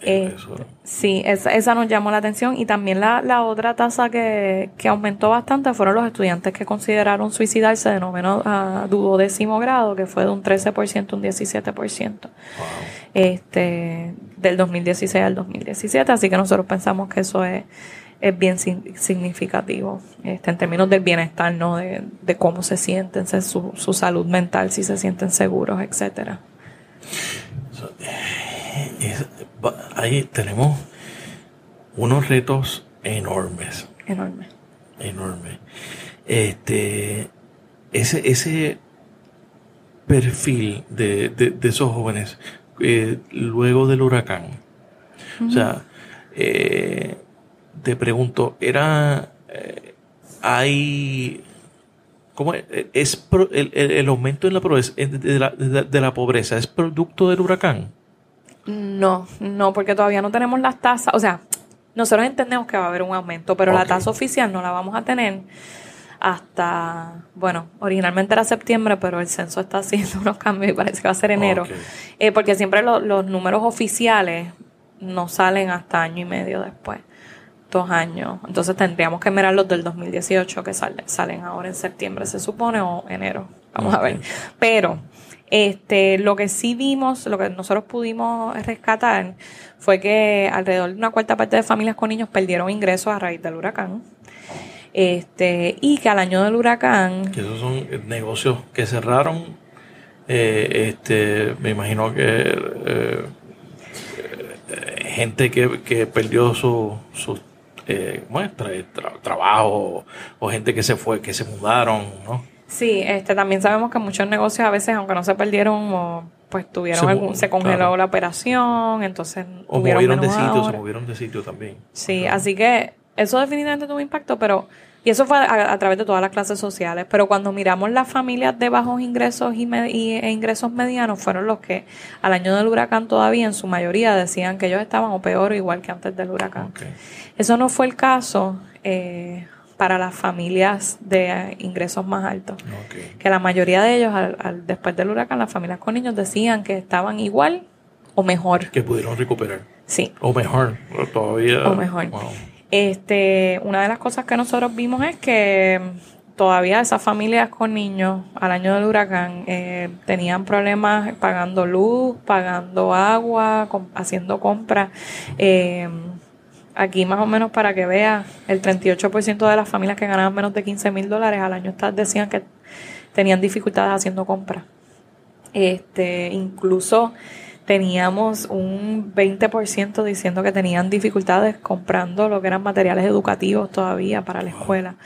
Eh, sí, esa, nos llamó la atención y también la, la otra tasa que, que, aumentó bastante fueron los estudiantes que consideraron suicidarse de noveno a duodécimo grado, que fue de un 13% a un 17%. Este, del 2016 al 2017, así que nosotros pensamos que eso es, es bien significativo este, en términos del bienestar, ¿no? De, de cómo se sienten, su, su salud mental, si se sienten seguros, etcétera ahí tenemos unos retos enormes. Enormes. Enormes. Este, ese, ese perfil de, de, esos jóvenes eh, luego del huracán. O sea, eh, te pregunto, ¿era, eh, hay, ¿cómo es? el, el, aumento la, de, la, de la pobreza es producto del huracán? No, no, porque todavía no tenemos las tasas. O sea, nosotros entendemos que va a haber un aumento, pero la tasa oficial no la vamos a tener hasta, bueno, originalmente era septiembre, pero el censo está haciendo unos cambios y parece que va a ser enero. Eh, porque siempre los números oficiales no salen hasta año y medio después, dos años. Entonces tendríamos que mirar los del 2018 que salen, salen ahora en septiembre, se supone, o enero. Vamos a ver. Pero este, lo que sí vimos, lo que nosotros pudimos rescatar fue que alrededor de una cuarta parte de familias con niños perdieron ingresos a raíz del huracán. Este, y que al año del huracán. Que esos son negocios que cerraron. Eh, este, me imagino que eh, gente que, que, perdió su, su eh, trabajo o gente que se fue, que se mudaron, ¿no? Sí, este, también sabemos que muchos negocios a veces, aunque no se perdieron, o, pues tuvieron se, algún, se congeló la operación, entonces o movieron de sitio, se movieron de sitio también. Sí, así que eso definitivamente tuvo impacto, pero y eso fue a, través de todas las clases sociales. Pero cuando miramos las familias de bajos ingresos y, e ingresos medianos, fueron los que al año del huracán todavía en su mayoría decían que ellos estaban o peor o igual que antes del huracán. Eso no fue el caso. Eh, para las familias de ingresos más altos. Que la mayoría de ellos, al, después del huracán, las familias con niños decían que estaban igual o mejor. Que pudieron recuperar. Sí. O mejor, todavía. O mejor. Este, una de las cosas que nosotros vimos es que todavía esas familias con niños al año del huracán eh, tenían problemas pagando luz, pagando agua, haciendo compras. Eh, Aquí más o menos para que veas, el 38% de las familias que ganaban menos de 15 mil dólares al año decían que tenían dificultades haciendo compras. Este, incluso teníamos un 20% diciendo que tenían dificultades comprando lo que eran materiales educativos todavía para la escuela.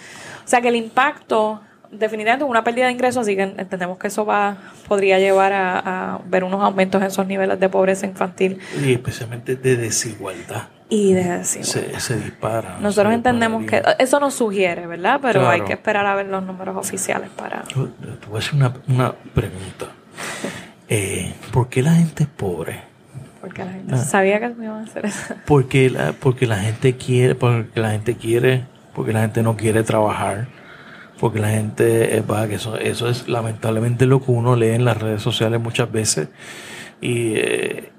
O sea que el impacto definitivamente es una pérdida de ingresos, así que entendemos que eso va podría llevar a, a ver unos aumentos en esos niveles de pobreza infantil. Y especialmente de desigualdad y de Se, se, dispara. Nosotros entendemos que eso nos sugiere, ¿verdad? Pero hay que esperar a ver los números oficiales para... Te voy a hacer una, una pregunta. Eh, ¿Por qué la gente es pobre? Porque la gente ah. sabía que me iban a hacer eso. Porque la, porque la gente quiere, porque la gente quiere, porque la gente no quiere trabajar, porque la gente es que eso, eso es lamentablemente lo que uno lee en las redes sociales muchas veces y eh,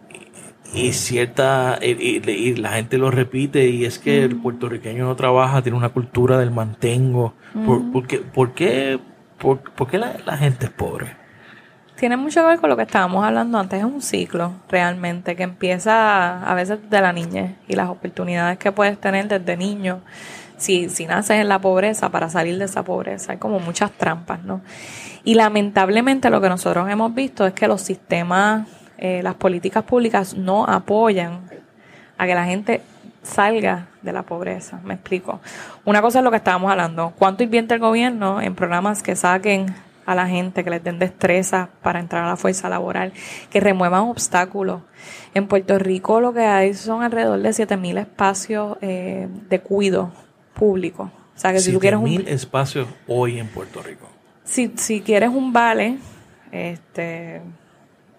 y cierta y, la gente lo repite y es que el puertorriqueño no trabaja tiene una cultura del mantengo por, qué, por, qué, la, gente es pobre tiene mucho que ver con lo que estábamos hablando antes. Es un ciclo realmente que empieza a veces de la niñez y las oportunidades que puedes tener desde niño. Si, si naces en la pobreza, para salir de esa pobreza, hay como muchas trampas, ¿no? Y lamentablemente lo que nosotros hemos visto es que los sistemas, eh, las políticas públicas no apoyan a que la gente salga de la pobreza. Me explico. Una cosa es lo que estábamos hablando. ¿Cuánto invierte el gobierno en programas que saquen a la gente, que les den destreza para entrar a la fuerza laboral, que remuevan obstáculos? En Puerto Rico lo que hay son alrededor de 7.000 espacios eh, de cuido público. O sea, que si tú quieres un... espacios hoy en Puerto Rico. Si, si quieres un vale, este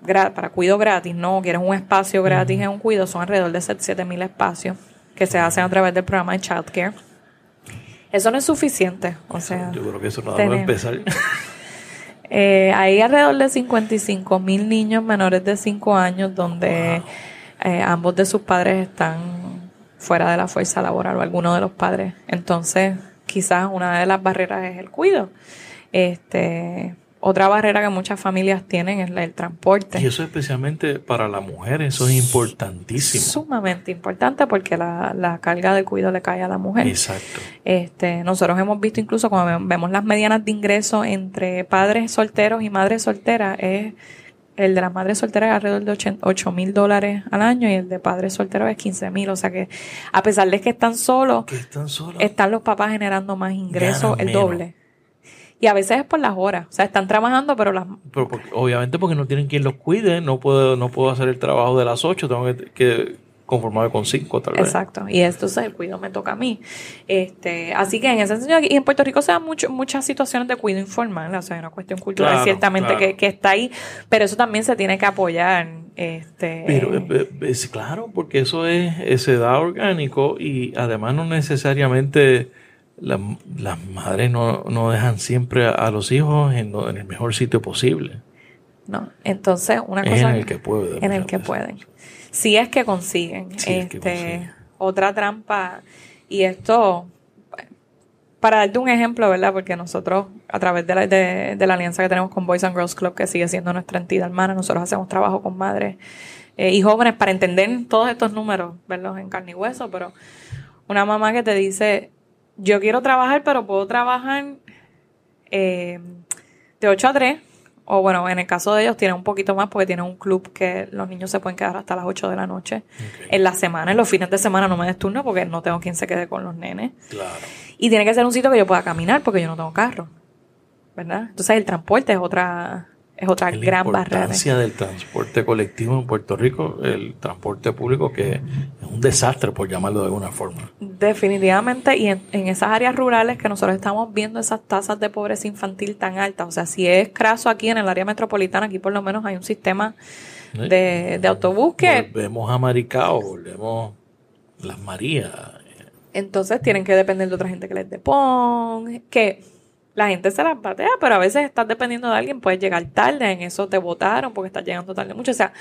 para cuido gratis, no, quieres un espacio gratis en un cuido, son alrededor de 7.000 espacios que se hacen a través del programa de Childcare. Eso no es suficiente. O sea, yo creo que eso no va a empezar. Eh, hay alrededor de 55 mil niños menores de 5 años donde eh, ambos de sus padres están fuera de la fuerza laboral o alguno de los padres. Entonces, quizás una de las barreras es el cuido. Este, otra barrera que muchas familias tienen es el transporte. Y eso especialmente para la mujer, eso es importantísimo. Sumamente importante porque la, carga de cuidado le cae a la mujer. Exacto. Este, nosotros hemos visto incluso cuando vemos las medianas de ingreso entre padres solteros y madres solteras, es el de las madres solteras es alrededor de 8 mil dólares al año y el de padres solteros es 15 mil. O sea que a pesar de que están solos, están, solos? están los papás generando más ingresos, el doble. Y a veces es por las horas. O sea, están trabajando, pero las... obviamente porque no tienen quien los cuide. No puedo, no puedo hacer el trabajo de las 8. Tengo que, conformarme con 5 tal vez. Exacto. Y esto es el cuidado me toca a mí. Este, así que en ese sentido, y en Puerto Rico se dan mucho, muchas situaciones de cuidado informal. O sea, hay una cuestión cultural ciertamente Que, que, está ahí. Pero eso también se tiene que apoyar. Este, pero eh, es, claro, porque eso es, se da orgánico y además no necesariamente las madres no, no, dejan siempre a, los hijos en, el mejor sitio posible. No, entonces una cosa... en el que pueden. En el que pueden. Si es que consiguen. este, Otra trampa, y esto, para darte un ejemplo, ¿verdad? Porque nosotros, a través de la, de, la alianza que tenemos con Boys and Girls Club, que sigue siendo nuestra entidad hermana, nosotros hacemos trabajo con madres eh, y jóvenes para entender todos estos números, verlos en carne y hueso, pero una mamá que te dice, yo quiero trabajar, pero puedo trabajar eh, de 8 a 3. O bueno, en el caso de ellos tienen un poquito más porque tienen un club que los niños se pueden quedar hasta las 8 de la noche. En la semana, en los fines de semana no me des turno porque no tengo quien se quede con los nenes. Claro. Y tiene que ser un sitio que yo pueda caminar porque yo no tengo carro. ¿Verdad? Entonces el transporte es otra es otra gran barrera. La importancia del transporte colectivo en Puerto Rico, el transporte público que es un desastre, por llamarlo de alguna forma. Definitivamente, y en, esas áreas rurales que nosotros estamos viendo esas tasas de pobreza infantil tan altas, o sea, si es craso aquí en el área metropolitana, aquí por lo menos hay un sistema de, de autobús que... Volvemos a Maricao, volvemos las Marías. Entonces tienen que depender de otra gente que les depone, que la gente se las patea, pero a veces estás dependiendo de alguien, puedes llegar tarde, en eso te votaron porque estás llegando tarde mucho. O sea,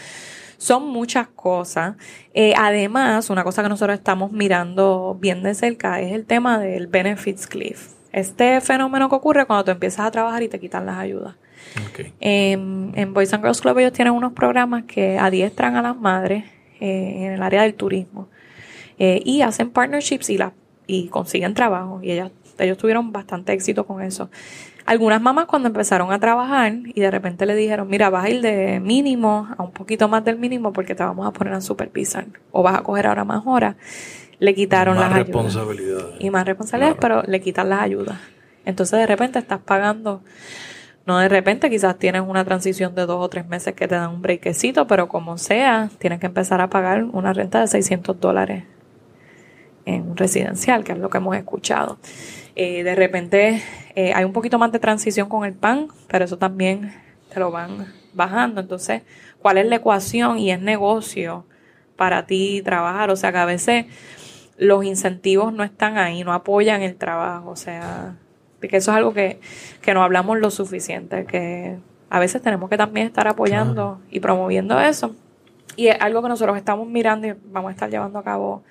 son muchas cosas. Eh, además, una cosa que nosotros estamos mirando bien de cerca es el tema del benefits cliff. Este fenómeno que ocurre cuando tú empiezas a trabajar y te quitan las ayudas. en Boys and Girls Club ellos tienen unos programas que adiestran a las madres eh, en el área del turismo eh, y hacen partnerships y, la, y consiguen trabajo y ellas ellos tuvieron bastante éxito con eso. Algunas mamás cuando empezaron a trabajar y de repente le dijeron, mira, vas a ir de mínimo a un poquito más del mínimo porque te vamos a poner a supervisar o vas a coger ahora más horas, le quitaron las responsabilidades. Y más responsabilidades, pero le quitan las ayudas. Entonces de repente estás pagando, no de repente, quizás tienes una transición de dos o tres meses que te dan un breakcito, pero como sea, tienes que empezar a pagar una renta de 600 dólares en un residencial, que es lo que hemos escuchado. Eh, de repente eh, hay un poquito más de transición con el pan, pero eso también te lo van bajando. Entonces, ¿cuál es la ecuación? Y es negocio para ti trabajar. O sea, que a veces los incentivos no están ahí, no apoyan el trabajo. O sea, que eso es algo que, que no hablamos lo suficiente, que a veces tenemos que también estar apoyando y promoviendo eso. Y es algo que nosotros estamos mirando y vamos a estar llevando a cabo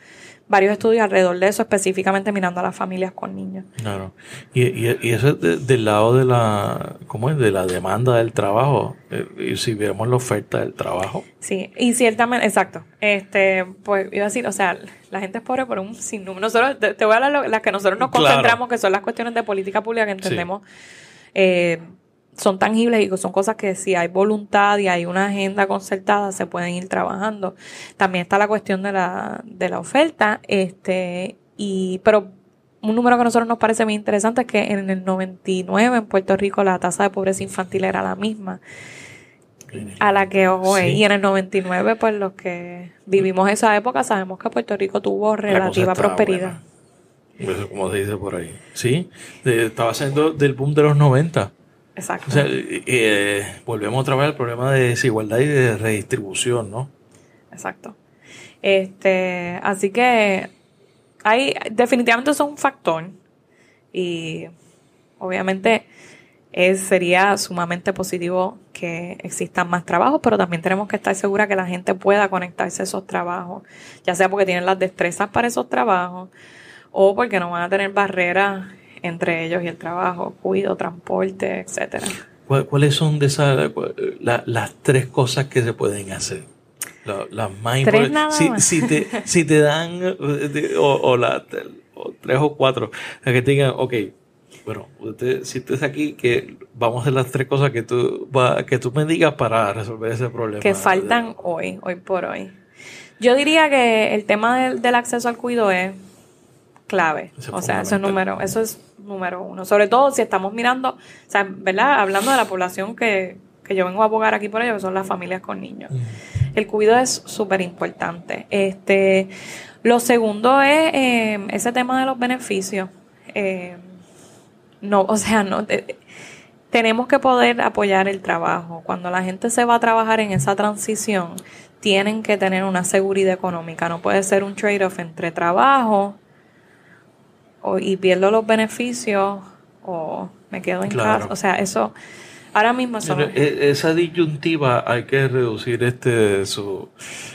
varios estudios alrededor de eso, específicamente mirando a las familias con niños. Claro. Y, y, eso es del lado de la, ¿cómo es? De la demanda del trabajo. Eh, y si vemos la oferta del trabajo. Sí, y ciertamente, exacto. Este, pues iba a decir, o sea, la gente es pobre por un sinnúmero. Nosotros, te, voy a hablar las que nosotros nos concentramos, que son las cuestiones de política pública que entendemos. Eh, son tangibles y son cosas que si hay voluntad y hay una agenda concertada se pueden ir trabajando. También está la cuestión de la, de la oferta, este, y, pero un número que a nosotros nos parece muy interesante es que en el 99 en Puerto Rico la tasa de pobreza infantil era la misma a la que hoy. Y en el 99, pues los que vivimos esa época sabemos que Puerto Rico tuvo relativa prosperidad. Eso como se dice por ahí. Sí, estaba haciendo del boom de los 90. Exacto. O sea, eh, volvemos otra vez al problema de desigualdad y de redistribución, ¿no? Exacto. Este, así que hay, definitivamente son un factor y obviamente es, sería sumamente positivo que existan más trabajos, pero también tenemos que estar seguros que la gente pueda conectarse a esos trabajos, ya sea porque tienen las destrezas para esos trabajos o porque no van a tener barreras entre ellos y el trabajo, cuido, transporte, etcétera. ¿Cuáles son de esas las tres cosas que se pueden hacer? las más importantes. Si, te, si te dan o, la, tres o cuatro, que te digan, ok, bueno, usted, si estás aquí, que vamos a hacer las tres cosas que tú, que tú me digas para resolver ese problema. Que faltan hoy, hoy por hoy. Yo diría que el tema del, del acceso al cuido es clave. o sea, eso es número, eso es número uno. Sobre todo si estamos mirando, o sea, ¿verdad? Hablando de la población que, yo vengo a abogar aquí por ello, que son las familias con niños. El cuidado es súper importante. Este, lo segundo es eh, ese tema de los beneficios. Eh, no, o sea, no. tenemos que poder apoyar el trabajo. Cuando la gente se va a trabajar en esa transición, tienen que tener una seguridad económica. No puede ser un trade-off entre trabajo y pierdo los beneficios o me quedo en casa. O sea, eso ahora mismo son... E, esa disyuntiva hay que reducir este su...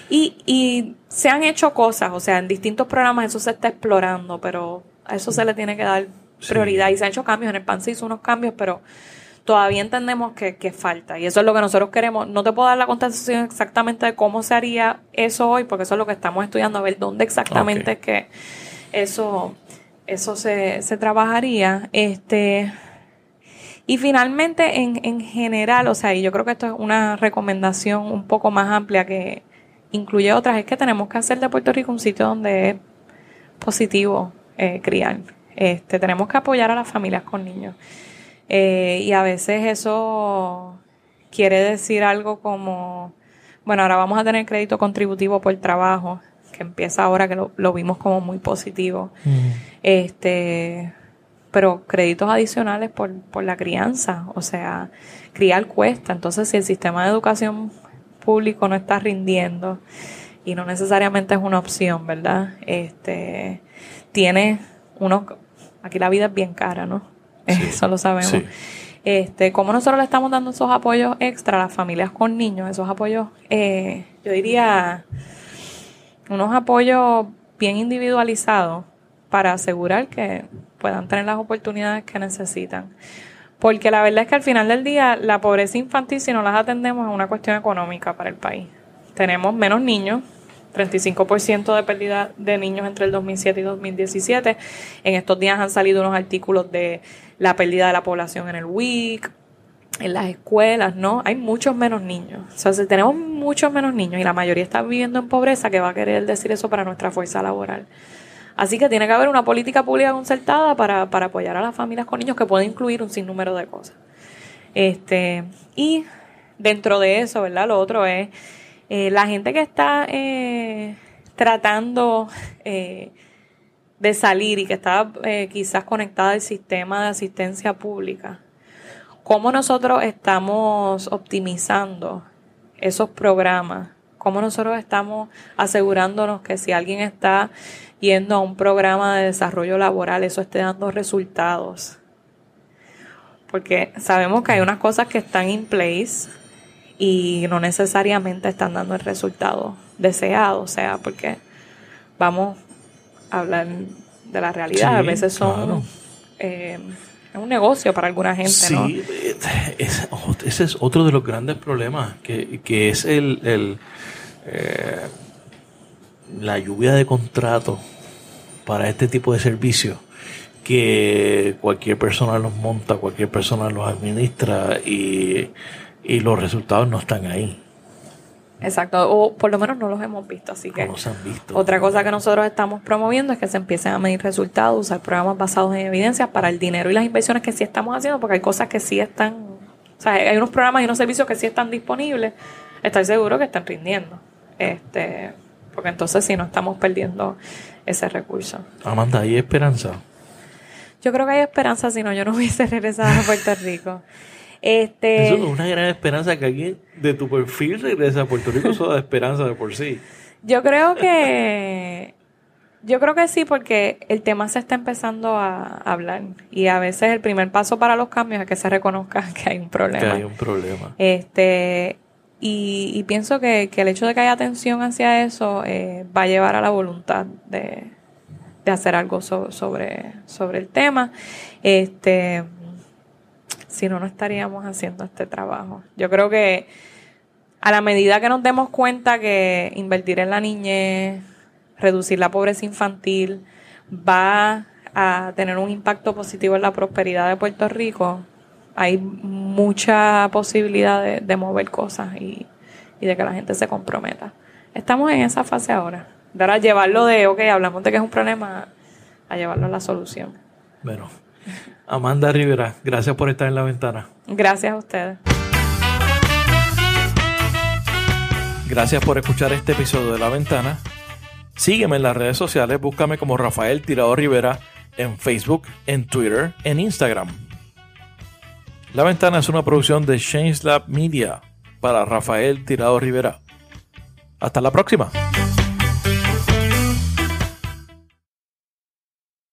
Y, y se han hecho cosas, o sea, en distintos programas eso se está explorando, pero a eso se le tiene que dar prioridad. Y se han hecho cambios, en el PAN se hizo unos cambios, pero todavía entendemos que, que, falta. Y eso es lo que nosotros queremos. No te puedo dar la contestación exactamente de cómo se haría eso hoy, porque eso es lo que estamos estudiando, a ver dónde exactamente es que eso eso se, se trabajaría. Este, y finalmente, en, en general, o sea, y yo creo que esto es una recomendación un poco más amplia que incluye otras, es que tenemos que hacer de Puerto Rico un sitio donde es positivo eh, criar. Este, tenemos que apoyar a las familias con niños. Eh, y a veces eso quiere decir algo como, bueno, ahora vamos a tener crédito contributivo por trabajo que empieza ahora, que lo, vimos como muy positivo. Este, pero créditos adicionales por, por la crianza, o sea, criar cuesta. Entonces, si el sistema de educación público no está rindiendo y no necesariamente es una opción, ¿verdad? Este, tiene unos, aquí la vida es bien cara, ¿no? Eso lo sabemos. Este, ¿Cómo nosotros le estamos dando esos apoyos extra a las familias con niños? Esos apoyos, eh, yo diría, unos apoyos bien individualizados para asegurar que puedan tener las oportunidades que necesitan. Porque la verdad es que al final del día la pobreza infantil, si no las atendemos, es una cuestión económica para el país. Tenemos menos niños, 35% de pérdida de niños entre el 2007 y 2017. En estos días han salido unos artículos de la pérdida de la población en el WIC, en las escuelas, ¿no? Hay muchos menos niños. O sea, si tenemos muchos menos niños y la mayoría está viviendo en pobreza, ¿qué va a querer decir eso para nuestra fuerza laboral? Así que tiene que haber una política pública concertada para, para apoyar a las familias con niños que puede incluir un sinnúmero de cosas. Este, y dentro de eso, ¿verdad? Lo otro es eh, la gente que está eh, tratando eh, de salir y que está quizás conectada al sistema de asistencia pública cómo nosotros estamos optimizando esos programas, cómo nosotros estamos asegurándonos que si alguien está yendo a un programa de desarrollo laboral, eso esté dando resultados. Porque sabemos que hay unas cosas que están in place y no necesariamente están dando el resultado deseado, o sea, porque vamos hablar de la realidad. a veces son eh, un negocio para alguna gente. Sí, ese es otro de los grandes problemas, que, que es el, el eh, la lluvia de contratos para este tipo de servicios que cualquier persona los monta, cualquier persona los administra y, y los resultados no están ahí. Exacto, o por lo menos no los hemos visto, así que otra cosa que nosotros estamos promoviendo es que se empiecen a medir resultados, usar programas basados en evidencias para el dinero y las inversiones que sí estamos haciendo, porque hay cosas que sí están, o sea, hay unos programas y unos servicios que sí están disponibles, estoy seguro que están rindiendo, este, porque entonces sí no estamos perdiendo ese recurso. Amanda, ¿hay esperanza? Yo creo que hay esperanza, si no yo no hubiese regresado a Puerto Rico. Este, eso es una gran esperanza que alguien de tu perfil regrese a Puerto Rico, eso da esperanza de por sí. Yo creo que yo creo que sí, porque el tema se está empezando a hablar y a veces el primer paso para los cambios es que se reconozca que hay un problema. Que hay un problema. Este, y, pienso que, el hecho de que haya atención hacia eso eh, va a llevar a la voluntad de, hacer algo sobre, sobre el tema. Este, si no, no estaríamos haciendo este trabajo. Yo creo que a la medida que nos demos cuenta que invertir en la niñez, reducir la pobreza infantil, va a tener un impacto positivo en la prosperidad de Puerto Rico, hay mucha posibilidad de, mover cosas y, y, de que la gente se comprometa. Estamos en esa fase ahora. De ahora llevarlo de, ok, hablamos de que es un problema, a llevarlo a la solución. Bueno, Amanda Rivera, gracias por estar en la ventana. Gracias a ustedes. Gracias por escuchar este episodio de La Ventana. Sígueme en las redes sociales, búscame como Rafael Tirado Rivera en Facebook, en Twitter, en Instagram. La Ventana es una producción de Change Lab Media para Rafael Tirado Rivera. Hasta la próxima.